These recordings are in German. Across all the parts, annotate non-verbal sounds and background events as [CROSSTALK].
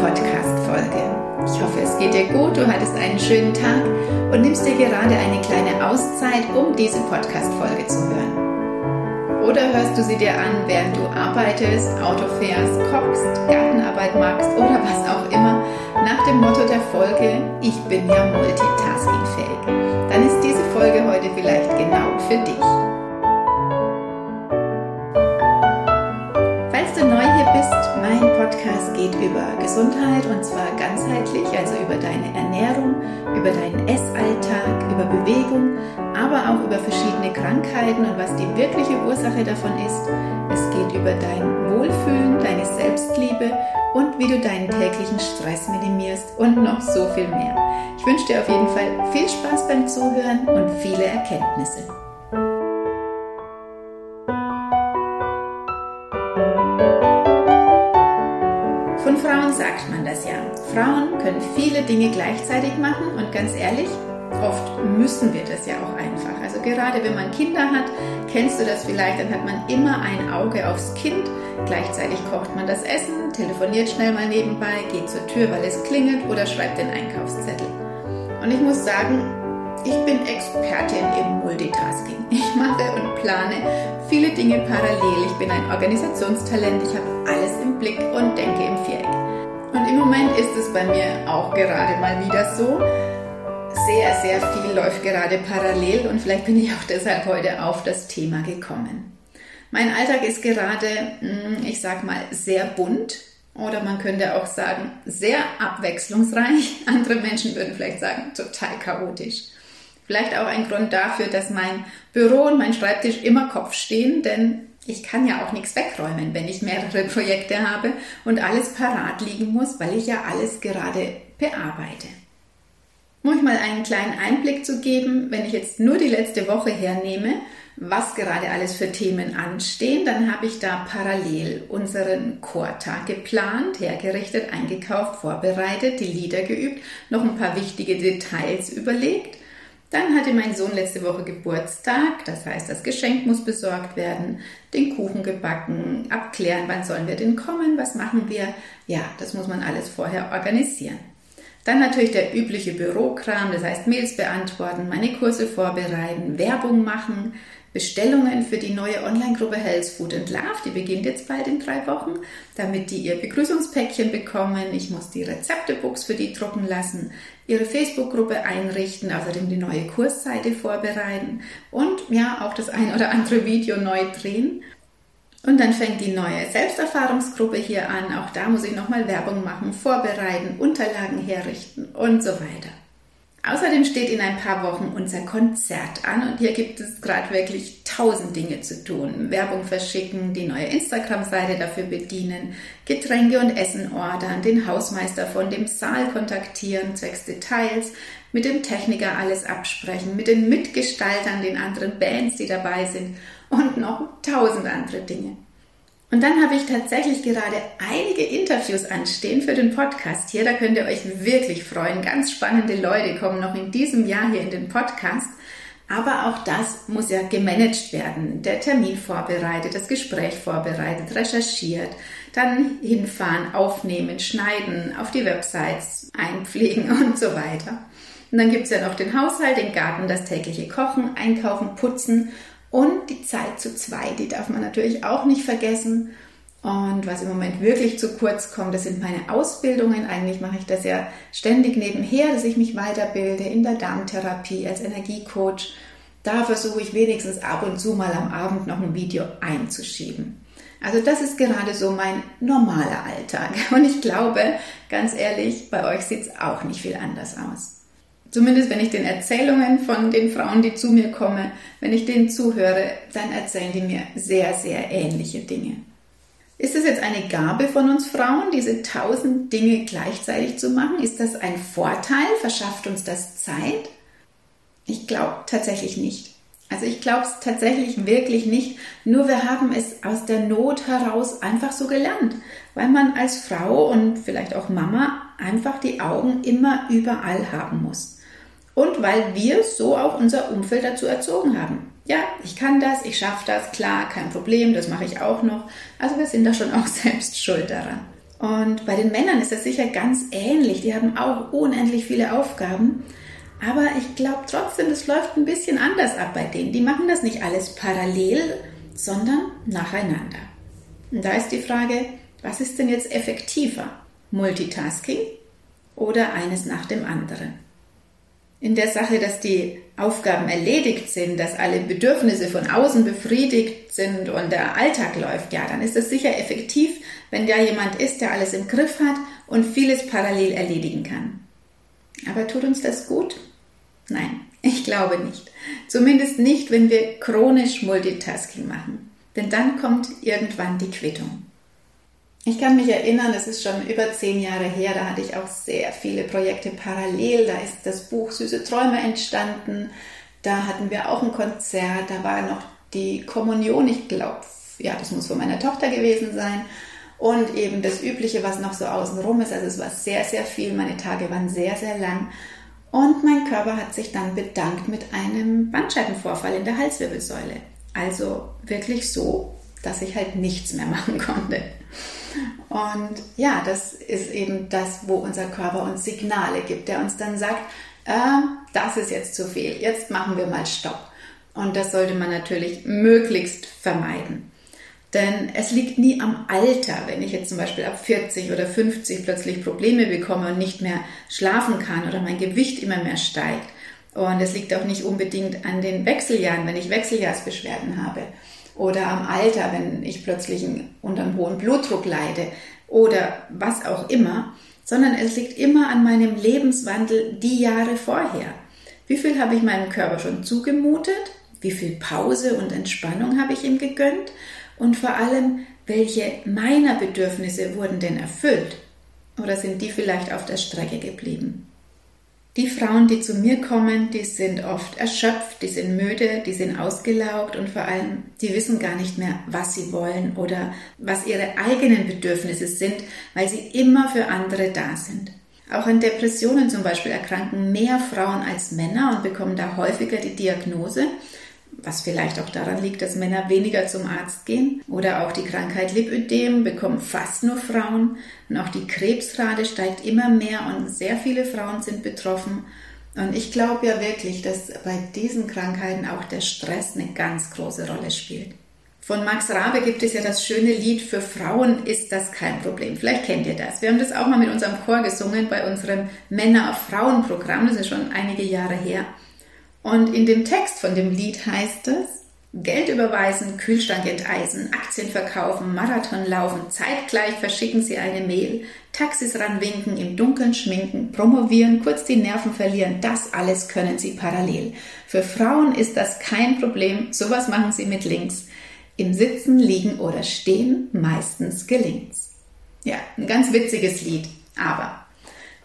Podcast-Folge. Ich hoffe, es geht dir gut, du hattest einen schönen Tag und nimmst dir gerade eine kleine Auszeit, um diese Podcast-Folge zu hören. Oder hörst du sie dir an, während du arbeitest, Auto fährst, kochst, Gartenarbeit machst oder was auch immer, nach dem Motto der Folge, ich bin ja multitaskingfähig. Dann ist diese Folge heute vielleicht genau für dich. Podcast geht über Gesundheit und zwar ganzheitlich, also über deine Ernährung, über deinen Essalltag, über Bewegung, aber auch über verschiedene Krankheiten und was die wirkliche Ursache davon ist. Es geht über dein Wohlfühlen, deine Selbstliebe und wie du deinen täglichen Stress minimierst und noch so viel mehr. Ich wünsche dir auf jeden Fall viel Spaß beim Zuhören und viele Erkenntnisse. Sagt man das ja. Frauen können viele Dinge gleichzeitig machen und ganz ehrlich, oft müssen wir das ja auch einfach. Also gerade wenn man Kinder hat, kennst du das vielleicht, dann hat man immer ein Auge aufs Kind. Gleichzeitig kocht man das Essen, telefoniert schnell mal nebenbei, geht zur Tür, weil es klingelt oder schreibt den Einkaufszettel. Und ich muss sagen, ich bin Expertin im Multitasking. [LAUGHS] Ich mache und plane viele Dinge parallel. Ich bin ein Organisationstalent. Ich habe alles im Blick und denke im Viereck. Und im Moment ist es bei mir auch gerade mal wieder so. Sehr, sehr viel läuft gerade parallel und vielleicht bin ich auch deshalb heute auf das Thema gekommen. Mein Alltag ist gerade, hm, ich sag mal, sehr bunt oder man könnte auch sagen, sehr abwechslungsreich. [LAUGHS] Andere Menschen würden vielleicht sagen, total chaotisch. Vielleicht auch ein Grund dafür, dass mein Büro und mein Schreibtisch immer Kopf stehen, denn ich kann ja auch nichts wegräumen, wenn ich mehrere Projekte habe und alles parat liegen muss, weil ich ja alles gerade bearbeite. Um euch mal einen kleinen Einblick zu geben, wenn ich jetzt nur die letzte Woche hernehme, was gerade alles für Themen anstehen, dann habe ich da parallel unseren Chortag geplant, hergerichtet, eingekauft, vorbereitet, die Lieder geübt, noch ein paar wichtige Details überlegt dann hatte mein Sohn letzte Woche Geburtstag, das heißt, das Geschenk muss besorgt werden, den Kuchen gebacken, abklären, wann sollen wir denn kommen, was machen wir. Ja, das muss man alles vorher organisieren. Dann natürlich der übliche Bürokram, das heißt Mails beantworten, meine Kurse vorbereiten, Werbung machen, Bestellungen für die neue Online-Gruppe Health Food and Love, die beginnt jetzt bald in drei Wochen, damit die ihr Begrüßungspäckchen bekommen. Ich muss die Rezeptebooks für die drucken lassen, ihre Facebook-Gruppe einrichten, außerdem die neue Kursseite vorbereiten und ja, auch das ein oder andere Video neu drehen. Und dann fängt die neue Selbsterfahrungsgruppe hier an. Auch da muss ich nochmal Werbung machen, vorbereiten, Unterlagen herrichten und so weiter. Außerdem steht in ein paar Wochen unser Konzert an und hier gibt es gerade wirklich tausend Dinge zu tun. Werbung verschicken, die neue Instagram-Seite dafür bedienen, Getränke und Essen ordern, den Hausmeister von dem Saal kontaktieren, zwecks Details, mit dem Techniker alles absprechen, mit den Mitgestaltern, den anderen Bands, die dabei sind und noch tausend andere Dinge. Und dann habe ich tatsächlich gerade einige Interviews anstehen für den Podcast hier. Da könnt ihr euch wirklich freuen. Ganz spannende Leute kommen noch in diesem Jahr hier in den Podcast. Aber auch das muss ja gemanagt werden. Der Termin vorbereitet, das Gespräch vorbereitet, recherchiert, dann hinfahren, aufnehmen, schneiden, auf die Websites einpflegen [LAUGHS] und so weiter. Und dann gibt es ja noch den Haushalt, den Garten, das tägliche Kochen, Einkaufen, Putzen und die Zeit zu zweit, die darf man natürlich auch nicht vergessen. Und was im Moment wirklich zu kurz kommt, das sind meine Ausbildungen. Eigentlich mache ich das ja ständig nebenher, dass ich mich weiterbilde in der Darmtherapie als Energiecoach. Da versuche ich wenigstens ab und zu mal am Abend noch ein Video einzuschieben. Also das ist gerade so mein normaler Alltag. [LAUGHS] Und ich glaube, ganz ehrlich, bei euch sieht es auch nicht viel anders aus. Zumindest wenn ich den Erzählungen von den Frauen, die zu mir kommen, wenn ich denen zuhöre, dann erzählen die mir sehr, sehr ähnliche Dinge. Ist es jetzt eine Gabe von uns Frauen, diese tausend Dinge gleichzeitig zu machen? Ist das ein Vorteil? Verschafft uns das Zeit? Ich glaube tatsächlich nicht. Also ich glaube es tatsächlich wirklich nicht. Nur wir haben es aus der Not heraus einfach so gelernt, weil man als Frau und vielleicht auch Mama einfach die Augen immer überall haben muss und weil wir so auch unser Umfeld dazu erzogen haben. Ja, ich kann das, ich schaffe das, klar, kein Problem, das mache ich auch noch. Also wir sind da schon auch [LAUGHS] selbst schuld daran. Und bei den Männern ist das sicher ganz ähnlich. Die haben auch unendlich viele Aufgaben. Aber ich glaube trotzdem, das läuft ein bisschen anders ab bei denen. Die machen das nicht alles parallel, sondern nacheinander. Und da ist die Frage, was ist denn jetzt effektiver? Multitasking oder eines nach dem anderen? In der Sache, dass die Aufgaben erledigt sind, dass alle Bedürfnisse von außen befriedigt sind und der Alltag läuft, ja, dann ist es sicher effektiv, wenn da jemand ist, der alles im Griff hat und vieles parallel erledigen kann. Aber tut uns das gut? Nein, ich glaube nicht. Zumindest nicht, wenn wir chronisch Multitasking machen. Denn dann kommt irgendwann die Quittung. Ich kann mich erinnern, es ist schon über zehn Jahre her, da hatte ich auch sehr viele Projekte parallel. Da ist das Buch Süße Träume entstanden. Da hatten wir auch ein Konzert, da war noch die Kommunion, ich glaube, ja, das muss von meiner Tochter gewesen sein. Und eben das Übliche, was noch so außenrum ist. Also es war sehr, sehr viel. Meine Tage waren sehr, sehr lang. Und mein Körper hat sich dann bedankt mit einem Bandscheibenvorfall in der Halswirbelsäule. Also wirklich so, dass ich halt nichts mehr [LAUGHS] machen konnte. Und ja, das ist eben das, wo unser Körper uns Signale gibt, der uns dann sagt, äh, das ist jetzt zu viel, jetzt machen wir mal Stopp. Und das sollte man natürlich möglichst vermeiden. Denn es liegt nie am Alter, wenn ich jetzt zum Beispiel ab 40 oder 50 plötzlich Probleme bekomme und nicht mehr schlafen kann oder mein Gewicht immer mehr steigt. Und es liegt auch nicht unbedingt an den Wechseljahren, wenn ich Wechseljahrsbeschwerden habe oder am Alter, wenn ich plötzlich unter einem hohen Blutdruck leide oder was auch immer, sondern es liegt immer an meinem Lebenswandel die Jahre vorher. Wie viel habe ich meinem Körper schon zugemutet? Wie viel Pause und Entspannung habe ich ihm gegönnt? Und vor allem, welche meiner Bedürfnisse wurden denn erfüllt? Oder sind die vielleicht auf der Strecke geblieben? Die Frauen, die zu mir kommen, die sind oft erschöpft, die sind müde, die sind ausgelaugt und vor allem, die wissen gar nicht mehr, was sie wollen oder was ihre eigenen Bedürfnisse sind, weil sie immer für andere da sind. Auch an Depressionen zum Beispiel erkranken mehr Frauen als Männer und bekommen da häufiger die Diagnose was vielleicht auch daran liegt, dass Männer weniger zum Arzt gehen. Oder auch die Krankheit Lipödem bekommen fast nur Frauen. Und auch die Krebsrate steigt immer mehr und sehr viele Frauen sind betroffen. Und ich glaube ja wirklich, dass bei diesen Krankheiten auch der Stress eine ganz große Rolle spielt. Von Max Rabe gibt es ja das schöne Lied Für Frauen ist das kein Problem. Vielleicht kennt ihr das. Wir haben das auch mal mit unserem Chor gesungen bei unserem Männer-Frauen-Programm. Das ist schon einige Jahre her. Und in dem Text von dem Lied heißt es, Geld überweisen, Kühlschrank enteisen, Aktien verkaufen, Marathon laufen, zeitgleich verschicken sie eine Mail, Taxis ranwinken, im Dunkeln schminken, promovieren, kurz die Nerven verlieren, das alles können sie parallel. Für Frauen ist das kein Problem, sowas machen sie mit links. Im Sitzen, Liegen oder Stehen meistens gelingt's. Ja, ein ganz witziges Lied, aber,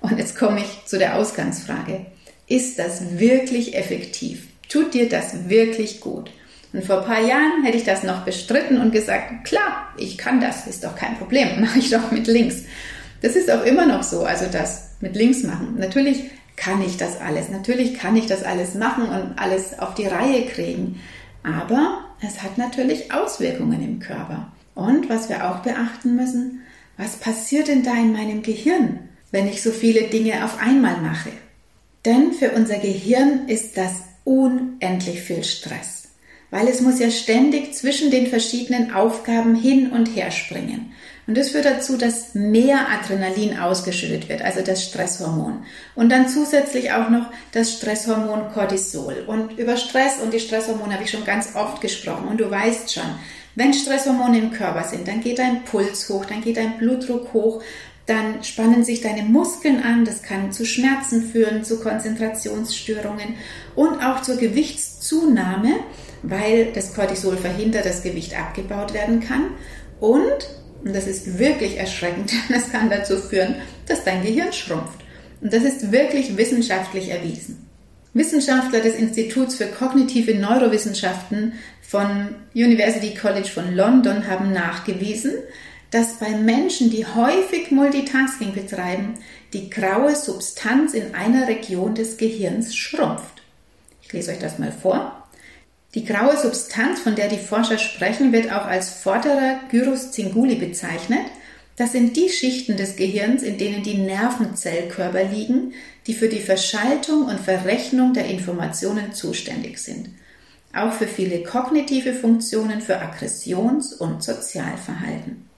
und jetzt komme ich zu der Ausgangsfrage. Ist das wirklich effektiv? Tut dir das wirklich gut? Und vor ein paar Jahren hätte ich das noch bestritten und gesagt, klar, ich kann das, ist doch kein Problem, [LAUGHS] mache ich doch mit links. Das ist auch immer noch so, also das mit links machen. Natürlich kann ich das alles, natürlich kann ich das alles machen und alles auf die Reihe kriegen. Aber es hat natürlich Auswirkungen im Körper. Und was wir auch beachten müssen, was passiert denn da in meinem Gehirn, wenn ich so viele Dinge auf einmal mache? Denn für unser Gehirn ist das unendlich viel Stress, weil es muss ja ständig zwischen den verschiedenen Aufgaben hin und her springen. Und das führt dazu, dass mehr Adrenalin ausgeschüttet wird, also das Stresshormon. Und dann zusätzlich auch noch das Stresshormon Cortisol. Und über Stress und die Stresshormone habe ich schon ganz oft gesprochen. Und du weißt schon, wenn Stresshormone im Körper sind, dann geht dein Puls hoch, dann geht dein Blutdruck hoch, dann spannen sich deine Muskeln an, das kann zu Schmerzen führen, zu Konzentrationsstörungen und auch zur Gewichtszunahme, weil das Cortisol verhindert, dass Gewicht abgebaut werden kann. Und, und das ist wirklich erschreckend, [LAUGHS] das kann dazu führen, dass dein Gehirn schrumpft. Und das ist wirklich wissenschaftlich erwiesen. Wissenschaftler des Instituts für kognitive Neurowissenschaften von University College von London haben nachgewiesen, dass bei Menschen, die häufig Multitasking betreiben, die graue Substanz in einer Region des Gehirns schrumpft. Ich lese euch das mal vor. Die graue Substanz, von der die Forscher sprechen, wird auch als vorderer Gyrus cinguli bezeichnet. Das sind die Schichten des Gehirns, in denen die Nervenzellkörper liegen, die für die Verschaltung und Verrechnung der Informationen zuständig sind. Auch für viele kognitive Funktionen, für Aggressions- und Sozialverhalten.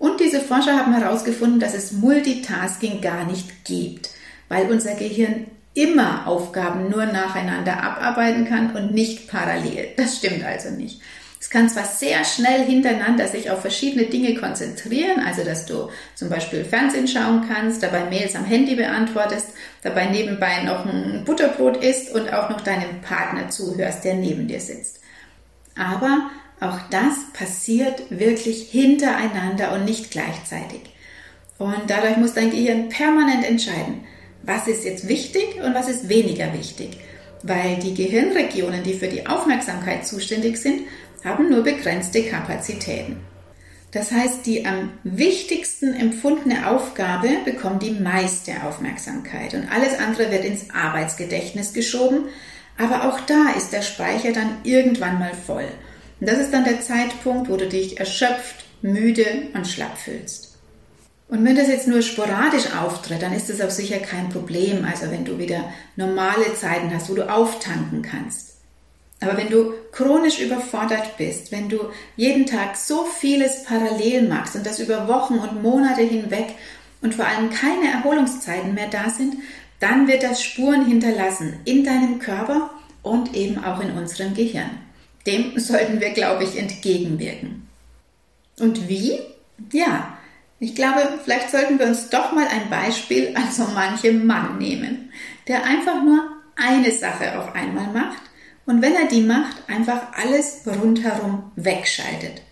Und diese Forscher haben herausgefunden, dass es Multitasking gar nicht gibt, weil unser Gehirn immer Aufgaben nur nacheinander abarbeiten kann und nicht parallel. Das stimmt also nicht. Es kann zwar sehr schnell hintereinander sich auf verschiedene Dinge konzentrieren, also dass du zum Beispiel Fernsehen schauen kannst, dabei Mails am Handy beantwortest, dabei nebenbei noch ein Butterbrot isst und auch noch deinem Partner zuhörst, der neben dir sitzt. Aber auch das passiert wirklich hintereinander und nicht gleichzeitig. Und dadurch muss dein Gehirn permanent entscheiden, was ist jetzt wichtig und was ist weniger wichtig. Weil die Gehirnregionen, die für die Aufmerksamkeit zuständig sind, haben nur begrenzte Kapazitäten. Das heißt, die am wichtigsten empfundene Aufgabe bekommt die meiste Aufmerksamkeit und alles andere wird ins Arbeitsgedächtnis geschoben, aber auch da ist der Speicher dann irgendwann mal voll. Und das ist dann der Zeitpunkt, wo du dich erschöpft, müde und schlapp fühlst. Und wenn das jetzt nur sporadisch auftritt, dann ist das auch sicher kein Problem. Also wenn du wieder normale Zeiten hast, wo du auftanken kannst. Aber wenn du chronisch überfordert bist, wenn du jeden Tag so vieles parallel machst und das über Wochen und Monate hinweg und vor allem keine Erholungszeiten mehr da sind, dann wird das Spuren hinterlassen in deinem Körper und eben auch in unserem Gehirn. Dem sollten wir, glaube ich, entgegenwirken. Und wie? Ja, ich glaube, vielleicht sollten wir uns doch mal ein Beispiel an so manchem Mann nehmen, der einfach nur eine Sache auf einmal macht und wenn er die macht, einfach alles rundherum wegschaltet.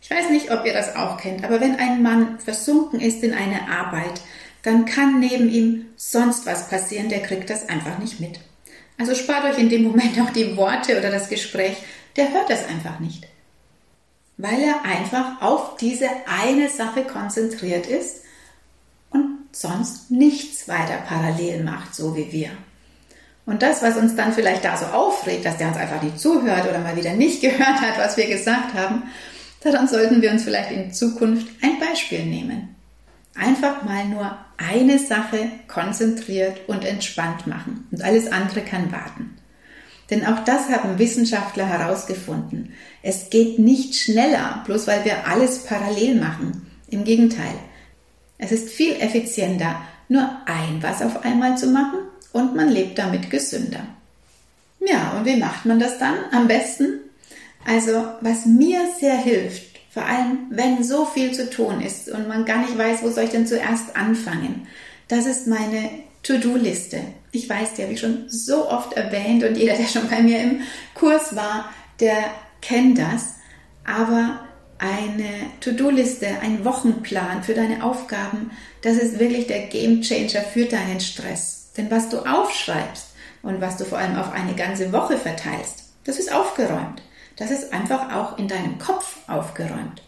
Ich weiß nicht, ob ihr das auch kennt, aber wenn ein Mann versunken ist in eine Arbeit, dann kann neben ihm sonst was passieren, der kriegt das einfach nicht mit. Also spart euch in dem Moment auch die Worte oder das Gespräch, der hört das einfach nicht. Weil er einfach auf diese eine Sache konzentriert ist und sonst nichts weiter parallel macht, so wie wir. Und das, was uns dann vielleicht da so aufregt, dass der uns einfach nicht zuhört oder mal wieder nicht [LAUGHS] gehört hat, was wir gesagt haben, daran sollten wir uns vielleicht in Zukunft ein Beispiel nehmen. Einfach mal nur eine Sache konzentriert und entspannt machen und alles andere kann warten. Denn auch das haben Wissenschaftler herausgefunden. Es geht nicht schneller, bloß weil wir alles parallel machen. Im Gegenteil. Es ist viel effizienter, nur ein was auf einmal zu machen und man lebt damit gesünder. Ja, und wie macht man das dann am besten? Also, was mir sehr hilft, vor allem wenn so viel zu tun ist und man gar nicht weiß, wo soll ich denn zuerst anfangen, das ist meine To-Do-Liste. Ich weiß, die habe ich schon so oft erwähnt und jeder, der schon bei mir im Kurs war, der kennt das. Aber eine To-Do-Liste, ein Wochenplan für deine Aufgaben, das ist wirklich der Game Changer für deinen Stress. Denn was du aufschreibst und was du vor allem auf eine ganze Woche verteilst, das ist aufgeräumt. Das ist einfach auch in deinem Kopf aufgeräumt.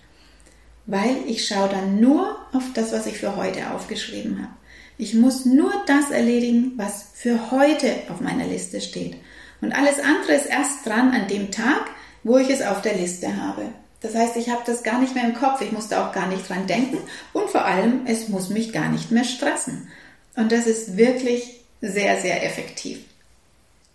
Weil ich schaue dann nur auf das, was ich für heute aufgeschrieben habe. Ich muss nur das erledigen, was für heute auf meiner Liste steht. Und alles andere ist erst dran an dem Tag, wo ich es auf der Liste habe. Das heißt, ich habe das gar nicht mehr im Kopf, ich musste auch gar nicht dran denken und vor allem, es muss mich gar nicht mehr stressen. Und das ist wirklich sehr, sehr effektiv.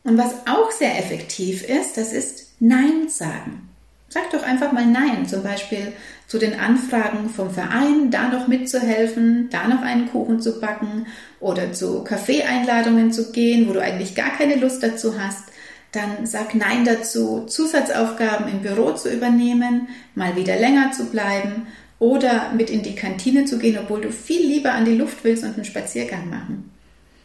Und was auch sehr effektiv ist, das ist Nein sagen. Sag doch einfach mal Nein, zum Beispiel zu den Anfragen vom Verein, da noch mitzuhelfen, da noch einen Kuchen zu backen oder zu Kaffeeeinladungen zu gehen, wo du eigentlich gar keine Lust dazu hast. Dann sag Nein dazu, Zusatzaufgaben im Büro zu übernehmen, mal wieder länger zu bleiben oder mit in die Kantine zu gehen, obwohl du viel lieber an die Luft willst und einen Spaziergang machen.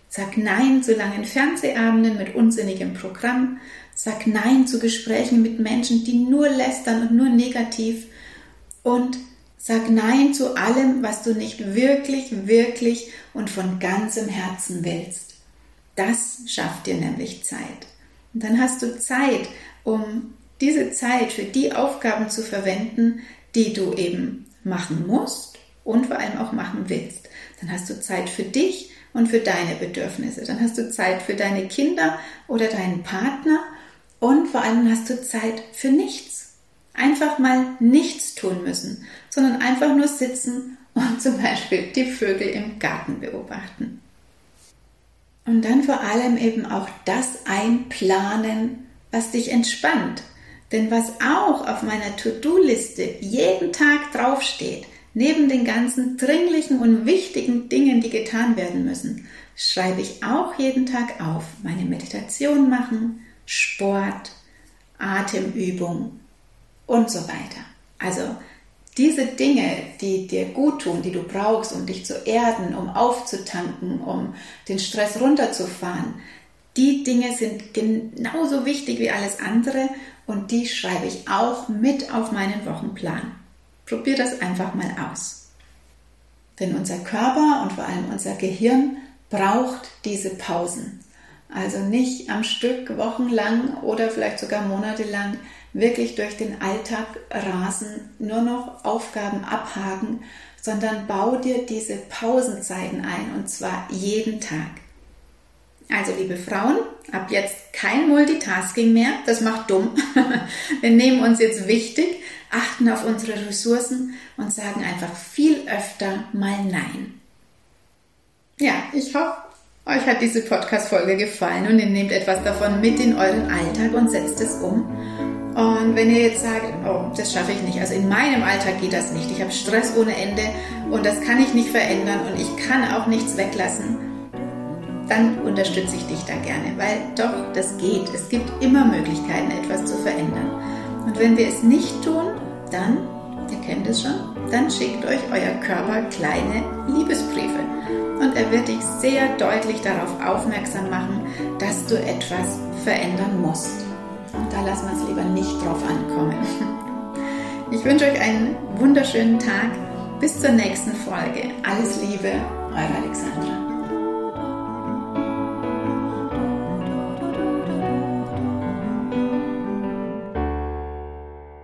Sag Nein zu langen Fernsehabenden mit unsinnigem Programm. Sag Nein zu Gesprächen mit Menschen, die nur lästern und nur negativ. Und sag Nein zu allem, was du nicht wirklich, wirklich und von ganzem Herzen willst. Das schafft dir nämlich Zeit. Und dann hast du Zeit, um diese Zeit für die Aufgaben zu verwenden, die du eben machen musst und vor allem auch machen willst. Dann hast du Zeit für dich und für deine Bedürfnisse. Dann hast du Zeit für deine Kinder oder deinen Partner und vor allem hast du Zeit für nichts. Einfach mal nichts tun müssen, sondern einfach nur sitzen und zum Beispiel die Vögel im Garten beobachten. Und dann vor allem eben auch das einplanen, was dich entspannt. Denn was auch auf meiner To-Do-Liste jeden Tag draufsteht, neben den ganzen dringlichen und wichtigen Dingen, die getan werden müssen, schreibe ich auch jeden Tag auf. Meine Meditation machen, Sport, Atemübung und so weiter. Also diese Dinge, die dir gut tun, die du brauchst, um dich zu erden, um aufzutanken, um den Stress runterzufahren, die Dinge sind genauso wichtig wie alles andere und die schreibe ich auch mit auf meinen Wochenplan. Probier das einfach mal aus. Denn unser Körper und vor allem unser Gehirn braucht diese Pausen. Also nicht am Stück wochenlang oder vielleicht sogar monatelang wirklich durch den Alltag rasen, nur noch Aufgaben abhaken, sondern bau dir diese Pausenzeiten ein und zwar jeden Tag. Also liebe Frauen, ab jetzt kein Multitasking mehr, das macht dumm. [LAUGHS] Wir nehmen uns jetzt wichtig, achten auf unsere Ressourcen und sagen einfach viel öfter mal Nein. Ja, ich hoffe, euch hat diese Podcast-Folge gefallen und ihr nehmt etwas davon mit in euren Alltag und setzt es um. Und wenn ihr jetzt sagt, oh, das schaffe ich nicht, also in meinem Alltag geht das nicht, ich habe Stress ohne Ende und das kann ich nicht verändern und ich kann auch nichts weglassen, dann unterstütze ich dich da gerne, weil doch, das geht. Es gibt immer Möglichkeiten, etwas zu verändern. Und wenn wir es nicht tun, dann, kennt es schon, dann schickt euch euer Körper kleine Liebesbriefe und er wird dich sehr deutlich darauf aufmerksam machen, dass du etwas verändern musst. Und da lassen wir es lieber nicht drauf ankommen. [LAUGHS] Ich wünsche euch einen wunderschönen Tag. Bis zur nächsten Folge. Alles Liebe, eure Alexandra.